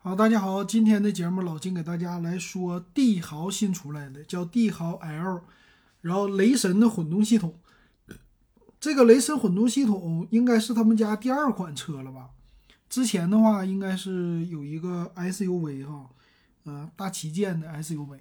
好，大家好，今天的节目老金给大家来说帝豪新出来的叫帝豪 L，然后雷神的混动系统。这个雷神混动系统应该是他们家第二款车了吧？之前的话应该是有一个 SUV 哈，呃，大旗舰的 SUV。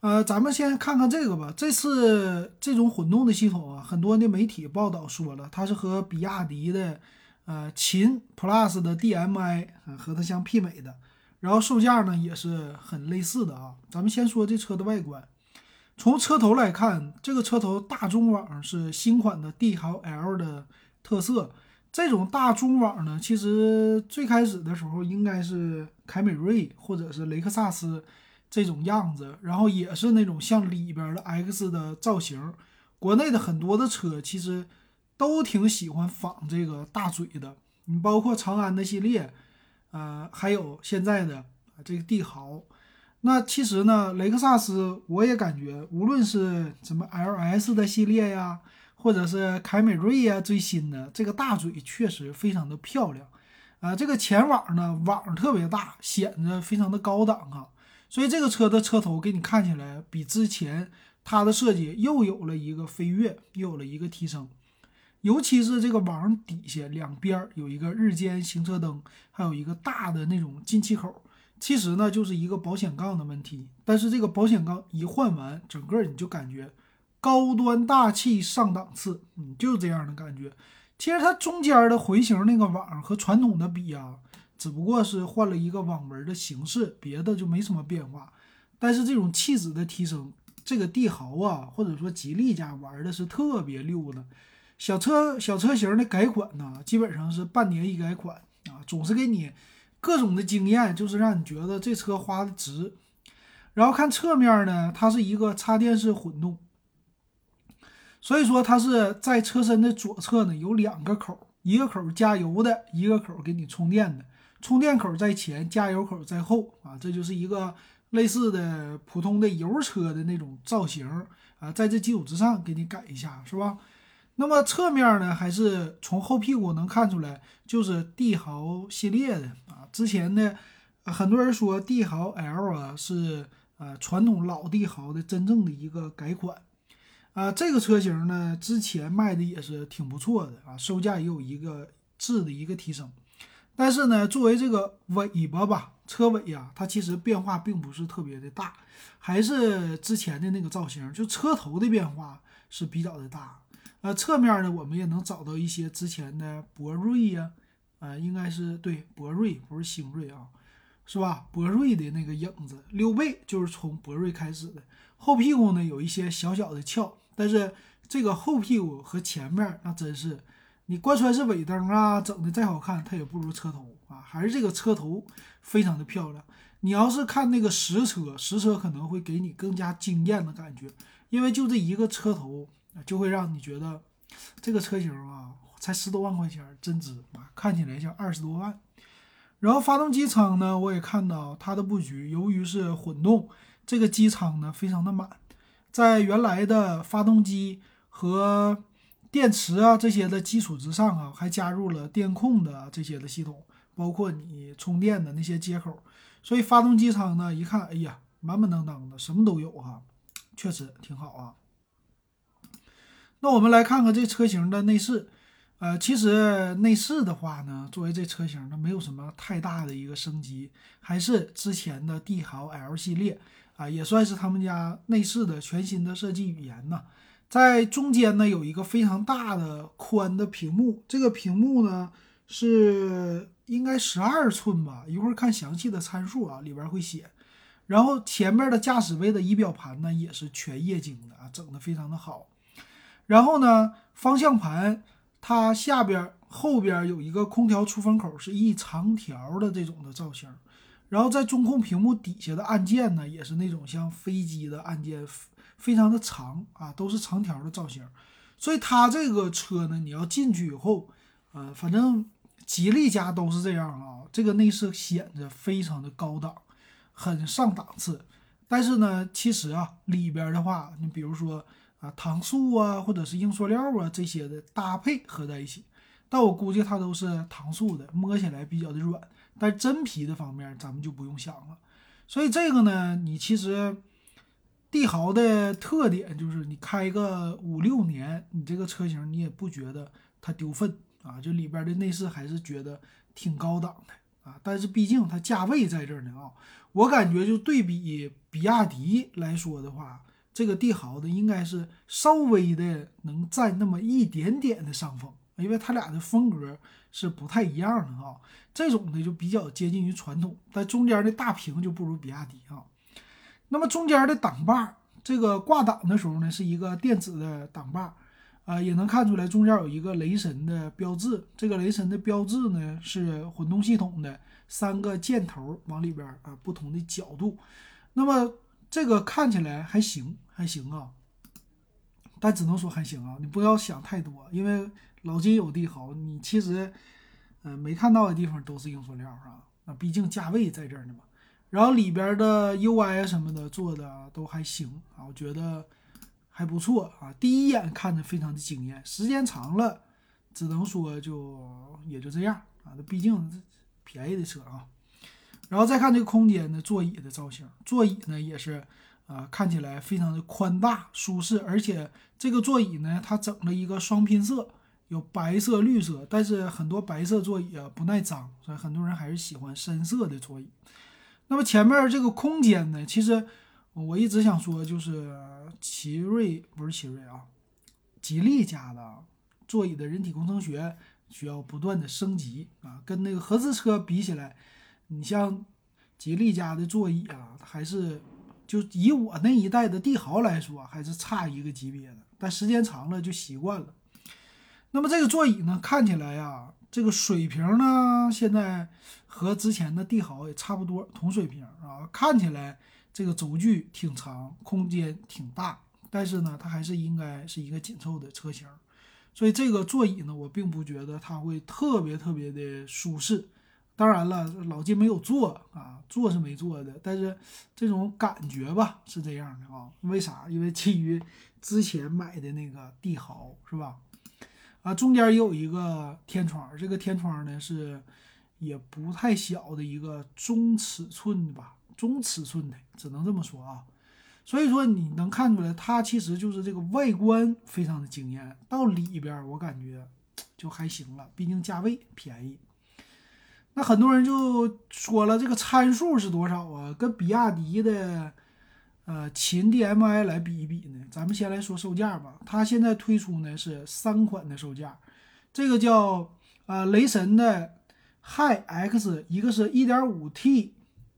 呃，咱们先看看这个吧。这次这种混动的系统啊，很多的媒体报道说了，它是和比亚迪的呃秦 Plus 的 DMI 和它相媲美的。然后售价呢也是很类似的啊。咱们先说这车的外观，从车头来看，这个车头大中网是新款的帝豪 L 的特色。这种大中网呢，其实最开始的时候应该是凯美瑞或者是雷克萨斯。这种样子，然后也是那种像里边的 X 的造型，国内的很多的车其实都挺喜欢仿这个大嘴的，你包括长安的系列，呃，还有现在的这个帝豪。那其实呢，雷克萨斯我也感觉，无论是什么 LS 的系列呀，或者是凯美瑞呀，最新的这个大嘴确实非常的漂亮，啊，这个前网呢网特别大，显得非常的高档啊。所以这个车的车头给你看起来比之前它的设计又有了一个飞跃，又有了一个提升。尤其是这个网底下两边有一个日间行车灯，还有一个大的那种进气口，其实呢就是一个保险杠的问题。但是这个保险杠一换完，整个你就感觉高端大气上档次，嗯，就是这样的感觉。其实它中间的回形那个网和传统的比啊。只不过是换了一个网纹的形式，别的就没什么变化。但是这种气质的提升，这个帝豪啊，或者说吉利家玩的是特别溜的。小车小车型的改款呢，基本上是半年一改款啊，总是给你各种的经验，就是让你觉得这车花的值。然后看侧面呢，它是一个插电式混动，所以说它是在车身的左侧呢有两个口，一个口加油的，一个口给你充电的。充电口在前，加油口在后啊，这就是一个类似的普通的油车的那种造型啊，在这基础之上给你改一下，是吧？那么侧面呢，还是从后屁股能看出来，就是帝豪系列的啊。之前呢，很多人说帝豪 L 啊是呃传统老帝豪的真正的一个改款啊。这个车型呢，之前卖的也是挺不错的啊，售价也有一个质的一个提升。但是呢，作为这个尾巴吧，车尾呀，它其实变化并不是特别的大，还是之前的那个造型，就车头的变化是比较的大。呃，侧面呢，我们也能找到一些之前的博瑞呀，呃，应该是对博瑞，不是星瑞啊，是吧？博瑞的那个影子，溜背就是从博瑞开始的。后屁股呢有一些小小的翘，但是这个后屁股和前面那真是。你贯穿式尾灯啊，整的再好看，它也不如车头啊，还是这个车头非常的漂亮。你要是看那个实车，实车可能会给你更加惊艳的感觉，因为就这一个车头，就会让你觉得这个车型啊，才十多万块钱，真值啊，看起来像二十多万。然后发动机舱呢，我也看到它的布局，由于是混动，这个机舱呢非常的满，在原来的发动机和电池啊，这些的基础之上啊，还加入了电控的这些的系统，包括你充电的那些接口，所以发动机舱呢，一看，哎呀，满满当当的，什么都有哈，确实挺好啊。那我们来看看这车型的内饰，呃，其实内饰的话呢，作为这车型呢，没有什么太大的一个升级，还是之前的帝豪 L 系列啊，也算是他们家内饰的全新的设计语言呢。在中间呢有一个非常大的宽的屏幕，这个屏幕呢是应该十二寸吧，一会儿看详细的参数啊，里边会写。然后前面的驾驶位的仪表盘呢也是全液晶的啊，整的非常的好。然后呢，方向盘它下边后边有一个空调出风口，是一长条的这种的造型。然后在中控屏幕底下的按键呢，也是那种像飞机的按键。非常的长啊，都是长条的造型，所以它这个车呢，你要进去以后，呃，反正吉利家都是这样啊，这个内饰显得非常的高档，很上档次。但是呢，其实啊，里边的话，你比如说啊，糖塑啊，或者是硬塑料啊这些的搭配合在一起，但我估计它都是糖塑的，摸起来比较的软，但真皮的方面咱们就不用想了。所以这个呢，你其实帝豪的特点就是你开个五六年，你这个车型你也不觉得它丢粪啊，就里边的内饰还是觉得挺高档的啊。但是毕竟它价位在这儿呢啊，我感觉就对比比亚迪来说的话。这个帝豪的应该是稍微的能占那么一点点的上风，因为它俩的风格是不太一样的啊。这种的就比较接近于传统，但中间的大屏就不如比亚迪啊。那么中间的挡把，这个挂挡的时候呢，是一个电子的挡把，啊，也能看出来中间有一个雷神的标志。这个雷神的标志呢，是混动系统的三个箭头往里边啊，不同的角度。那么这个看起来还行。还行啊，但只能说还行啊，你不要想太多，因为老金有帝豪，你其实，嗯，没看到的地方都是硬塑料啊，那毕竟价位在这儿呢嘛。然后里边的 UI 什么的做的都还行啊，我觉得还不错啊，第一眼看着非常的惊艳，时间长了，只能说就也就这样啊，那毕竟便宜的车啊。然后再看这个空间的座椅的造型，座椅呢也是。啊，看起来非常的宽大舒适，而且这个座椅呢，它整了一个双拼色，有白色、绿色。但是很多白色座椅啊不耐脏，所以很多人还是喜欢深色的座椅。那么前面这个空间呢，其实我一直想说，就是奇瑞不是奇瑞啊，吉利家的座椅的人体工程学需要不断的升级啊，跟那个合资车比起来，你像吉利家的座椅啊，还是。就以我那一代的帝豪来说，还是差一个级别的，但时间长了就习惯了。那么这个座椅呢，看起来呀，这个水平呢，现在和之前的帝豪也差不多，同水平啊。看起来这个轴距挺长，空间挺大，但是呢，它还是应该是一个紧凑的车型。所以这个座椅呢，我并不觉得它会特别特别的舒适。当然了，老金没有做啊，做是没做的，但是这种感觉吧是这样的啊。为啥？因为基于之前买的那个帝豪是吧？啊，中间也有一个天窗，这个天窗呢是也不太小的一个中尺寸的吧，中尺寸的，只能这么说啊。所以说你能看出来，它其实就是这个外观非常的惊艳，到里边我感觉就还行了，毕竟价位便宜。那很多人就说了，这个参数是多少啊？跟比亚迪的呃秦 DM-i 来比一比呢？咱们先来说售价吧。它现在推出呢是三款的售价，这个叫呃雷神的 Hi X，一个是 1.5T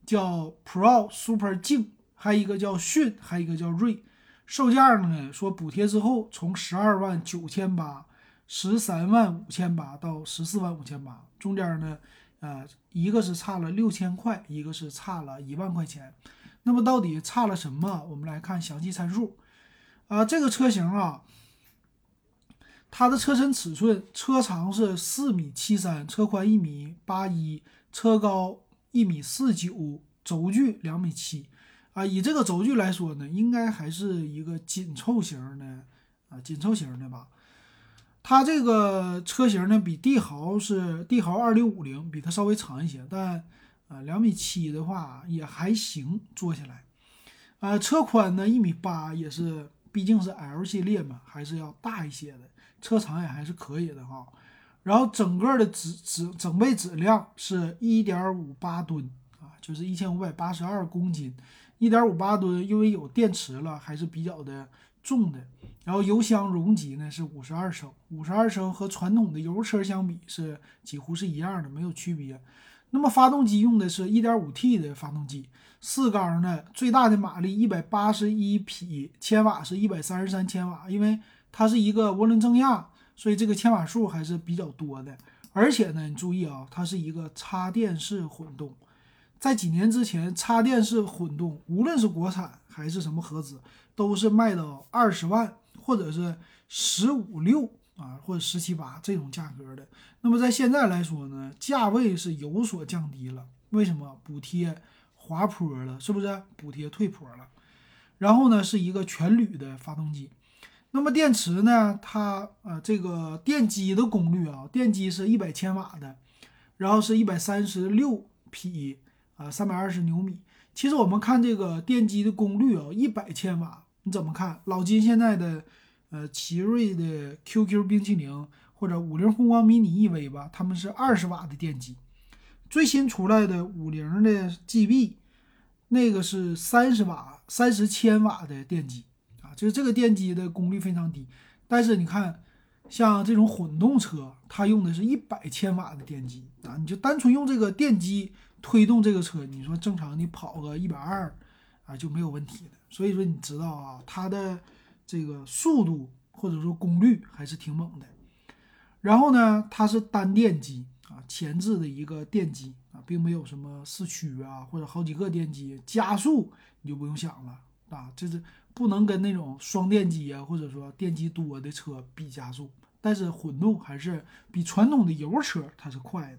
叫 Pro Super 静，还有一个叫迅，还有一个叫锐。售价呢说补贴之后从十二万九千八、十三万五千八到十四万五千八，中间呢。呃，一个是差了六千块，一个是差了一万块钱。那么到底差了什么？我们来看详细参数。啊，这个车型啊，它的车身尺寸，车长是四米七三，车宽一米八一，车高一米四九，轴距两米七。啊，以这个轴距来说呢，应该还是一个紧凑型的啊，紧凑型的吧。它这个车型呢，比帝豪是帝豪二零五零，比它稍微长一些，但啊两米七的话也还行，坐下来，呃车宽呢一米八也是，毕竟是 L 系列嘛，还是要大一些的，车长也还是可以的哈。然后整个的质质整备质量是一点五八吨啊，就是一千五百八十二公斤，一点五八吨，因为有电池了，还是比较的重的。然后油箱容积呢是五十二升，五十二升和传统的油车相比是几乎是一样的，没有区别。那么发动机用的是一点五 T 的发动机，四缸的，最大的马力一百八十一匹，千瓦是一百三十三千瓦。因为它是一个涡轮增压，所以这个千瓦数还是比较多的。而且呢，你注意啊，它是一个插电式混动，在几年之前，插电式混动无论是国产还是什么合资，都是卖到二十万。或者是十五六啊，或者十七八这种价格的，那么在现在来说呢，价位是有所降低了。为什么？补贴滑坡了，是不是？补贴退坡了。然后呢，是一个全铝的发动机。那么电池呢？它呃，这个电机的功率啊，电机是一百千瓦的，然后是一百三十六匹啊，三百二十牛米。其实我们看这个电机的功率啊，一百千瓦，你怎么看？老金现在的呃奇瑞的 QQ 冰淇淋或者五菱宏光迷你 EV 吧，他们是二十瓦的电机。最新出来的五菱的 GB，那个是三十瓦、三十千瓦的电机啊，就是这个电机的功率非常低。但是你看，像这种混动车，它用的是一百千瓦的电机啊，你就单纯用这个电机推动这个车，你说正常你跑个一百二啊就没有问题的。所以说你知道啊，它的这个速度或者说功率还是挺猛的。然后呢，它是单电机。啊，前置的一个电机啊，并没有什么四驱啊，或者好几个电机加速，你就不用想了啊，这是不能跟那种双电机啊，或者说电机多的车比加速。但是混动还是比传统的油车它是快的。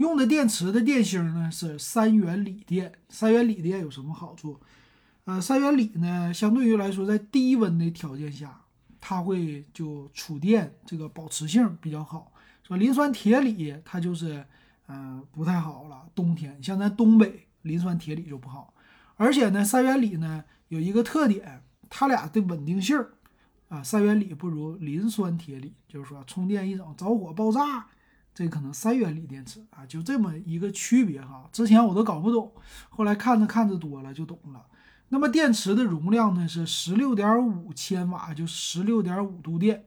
用的电池的电芯呢是三元锂电，三元锂电有什么好处？呃，三元锂呢，相对于来说，在低温的条件下，它会就储电这个保持性比较好。说磷酸铁锂它就是，嗯，不太好了。冬天像咱东北磷酸铁锂就不好，而且呢，三元锂呢有一个特点，它俩的稳定性儿啊，三元锂不如磷酸铁锂，就是说充电一整着火爆炸，这可能三元锂电池啊，就这么一个区别哈。之前我都搞不懂，后来看着看着多了就懂了。那么电池的容量呢是十六点五千瓦，就十六点五度电，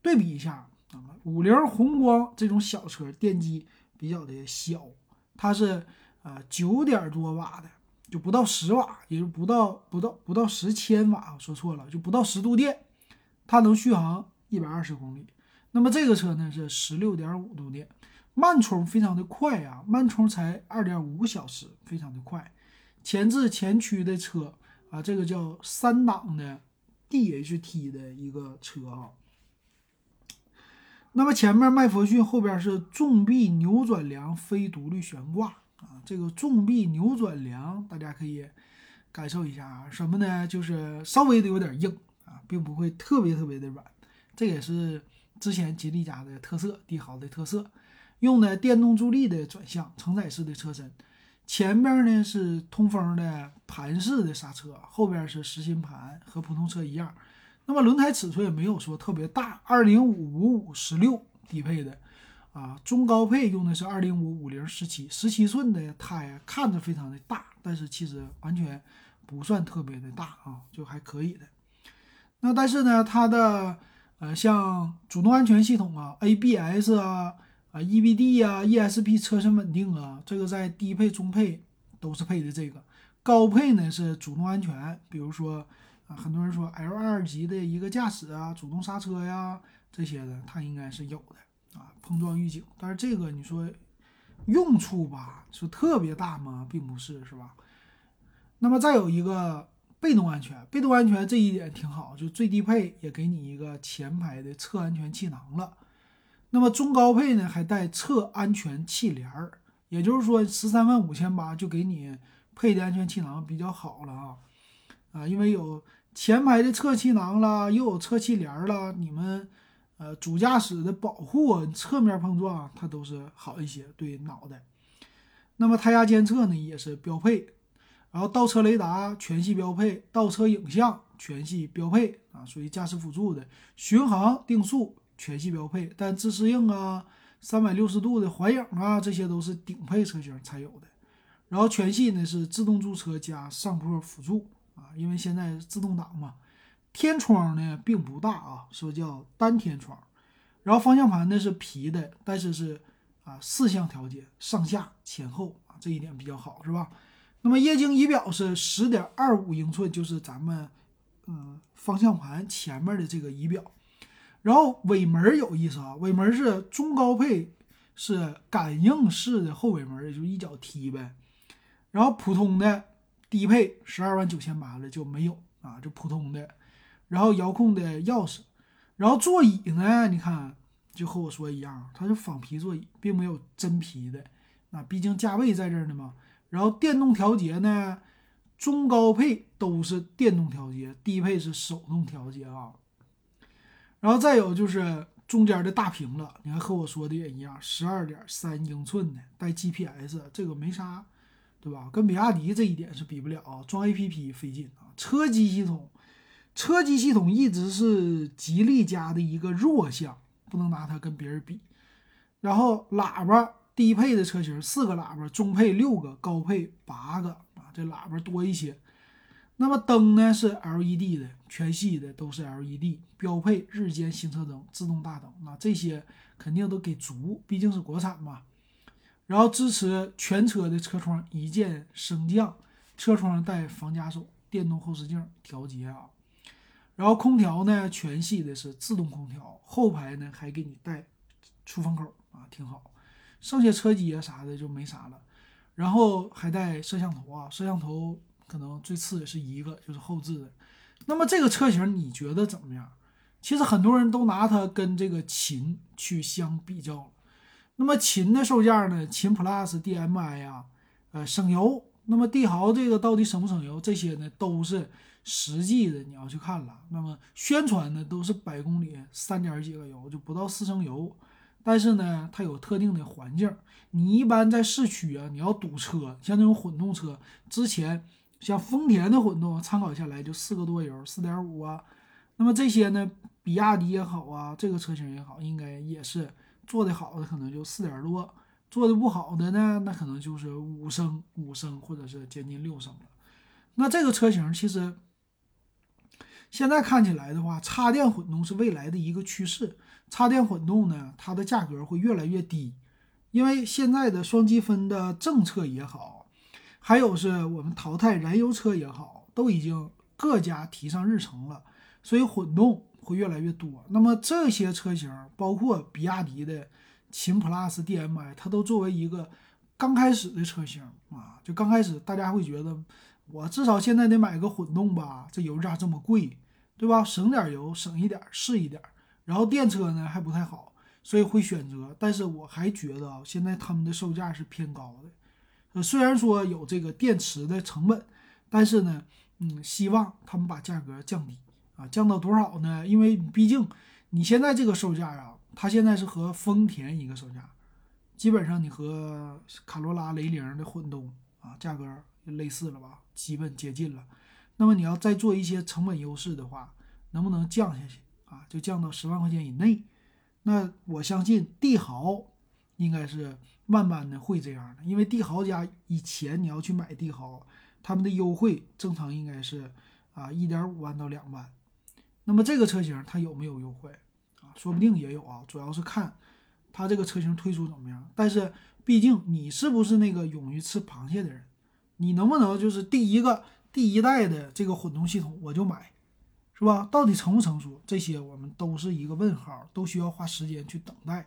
对比一下啊。五菱宏光这种小车电机比较的小，它是呃九点多瓦的，就不到十瓦，也就不到不到不到十千瓦，说错了，就不到十度电，它能续航一百二十公里。那么这个车呢是十六点五度电，慢充非常的快啊，慢充才二点五小时，非常的快。前置前驱的车啊，这个叫三档的 DHT 的一个车啊。那么前面麦弗逊，后边是重臂扭转梁非独立悬挂啊。这个重臂扭转梁，大家可以感受一下啊。什么呢？就是稍微的有点硬啊，并不会特别特别的软。这也是之前吉利家的特色，帝豪的特色，用的电动助力的转向，承载式的车身。前面呢是通风的盘式的刹车，后边是实心盘，和普通车一样。那么轮胎尺寸也没有说特别大，二零五五五十六低配的，啊，中高配用的是二零五五零十七十七寸的胎，看着非常的大，但是其实完全不算特别的大啊，就还可以的。那但是呢，它的呃像主动安全系统啊，ABS 啊啊 EBD 啊 ESP 车身稳定啊，这个在低配中配都是配的这个，高配呢是主动安全，比如说。啊，很多人说 L 二级的一个驾驶啊，主动刹车呀这些的，它应该是有的啊，碰撞预警。但是这个你说用处吧，是特别大吗？并不是，是吧？那么再有一个被动安全，被动安全这一点挺好，就最低配也给你一个前排的侧安全气囊了。那么中高配呢，还带侧安全气帘儿，也就是说十三万五千八就给你配的安全气囊比较好了啊啊，因为有。前排的侧气囊啦，又有侧气帘了，你们呃主驾驶的保护，侧面碰撞它都是好一些，对脑袋。那么胎压监测呢也是标配，然后倒车雷达全系标配，倒车影像全系标配啊，属于驾驶辅助的。巡航定速全系标配，但自适应啊、三百六十度的环影啊，这些都是顶配车型才有的。然后全系呢是自动驻车加上坡辅助。啊，因为现在自动挡嘛，天窗呢并不大啊，说叫单天窗，然后方向盘呢是皮的，但是是啊四向调节，上下前后啊这一点比较好，是吧？那么液晶仪表是十点二五英寸，就是咱们嗯方向盘前面的这个仪表，然后尾门有意思啊，尾门是中高配是感应式的后尾门，也就一脚踢呗，然后普通的。低配十二万九千八的就没有啊，就普通的，然后遥控的钥匙，然后座椅呢，你看就和我说一样，它是仿皮座椅，并没有真皮的，那毕竟价位在这儿呢嘛。然后电动调节呢，中高配都是电动调节，低配是手动调节啊。然后再有就是中间的大屏了，你看和我说的也一样，十二点三英寸的带 GPS，这个没啥，对吧？跟比亚迪这一点是比不了啊，装 APP 费劲啊。车机系统，车机系统一直是吉利家的一个弱项，不能拿它跟别人比。然后喇叭，低配的车型四个喇叭，中配六个，高配八个啊，这喇叭多一些。那么灯呢是 LED 的，全系的都是 LED，标配日间行车灯、自动大灯，那这些肯定都给足，毕竟是国产嘛。然后支持全车的车窗一键升降，车窗带防夹手、电动后视镜调节啊。然后空调呢，全系的是自动空调，后排呢还给你带出风口啊，挺好。剩下车机啊啥的就没啥了，然后还带摄像头啊，摄像头。可能最次的是一个，就是后置的。那么这个车型你觉得怎么样？其实很多人都拿它跟这个秦去相比较。那么秦的售价呢？秦 Plus DM-i 呀，呃，省油。那么帝豪这个到底省不省油？这些呢都是实际的，你要去看了。那么宣传呢都是百公里三点几个油，就不到四升油。但是呢，它有特定的环境。你一般在市区啊，你要堵车，像这种混动车之前。像丰田的混动参考下来就四个多油，四点五啊。那么这些呢，比亚迪也好啊，这个车型也好，应该也是做的好的，可能就四点多；做的不好的呢，那可能就是五升、五升或者是接近六升了。那这个车型其实现在看起来的话，插电混动是未来的一个趋势。插电混动呢，它的价格会越来越低，因为现在的双积分的政策也好。还有是我们淘汰燃油车也好，都已经各家提上日程了，所以混动会越来越多。那么这些车型，包括比亚迪的秦 PLUS DM-i，它都作为一个刚开始的车型啊，就刚开始大家会觉得，我至少现在得买个混动吧，这油价这么贵，对吧？省点油，省一点是一点。然后电车呢还不太好，所以会选择。但是我还觉得啊，现在他们的售价是偏高的。呃，虽然说有这个电池的成本，但是呢，嗯，希望他们把价格降低啊，降到多少呢？因为毕竟你现在这个售价啊，它现在是和丰田一个售价，基本上你和卡罗拉、雷凌的混动啊，价格类似了吧，基本接近了。那么你要再做一些成本优势的话，能不能降下去啊？就降到十万块钱以内？那我相信帝豪应该是。慢慢的会这样的，因为帝豪家以前你要去买帝豪，他们的优惠正常应该是啊一点五万到两万。那么这个车型它有没有优惠啊？说不定也有啊，主要是看它这个车型推出怎么样。但是毕竟你是不是那个勇于吃螃蟹的人，你能不能就是第一个第一代的这个混动系统我就买，是吧？到底成不成熟？这些我们都是一个问号，都需要花时间去等待。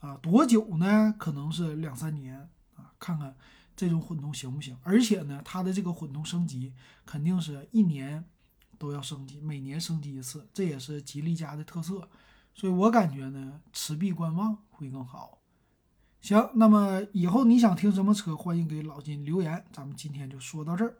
啊，多久呢？可能是两三年啊，看看这种混动行不行。而且呢，它的这个混动升级肯定是一年都要升级，每年升级一次，这也是吉利家的特色。所以我感觉呢，持币观望会更好。行，那么以后你想听什么车，欢迎给老金留言。咱们今天就说到这儿。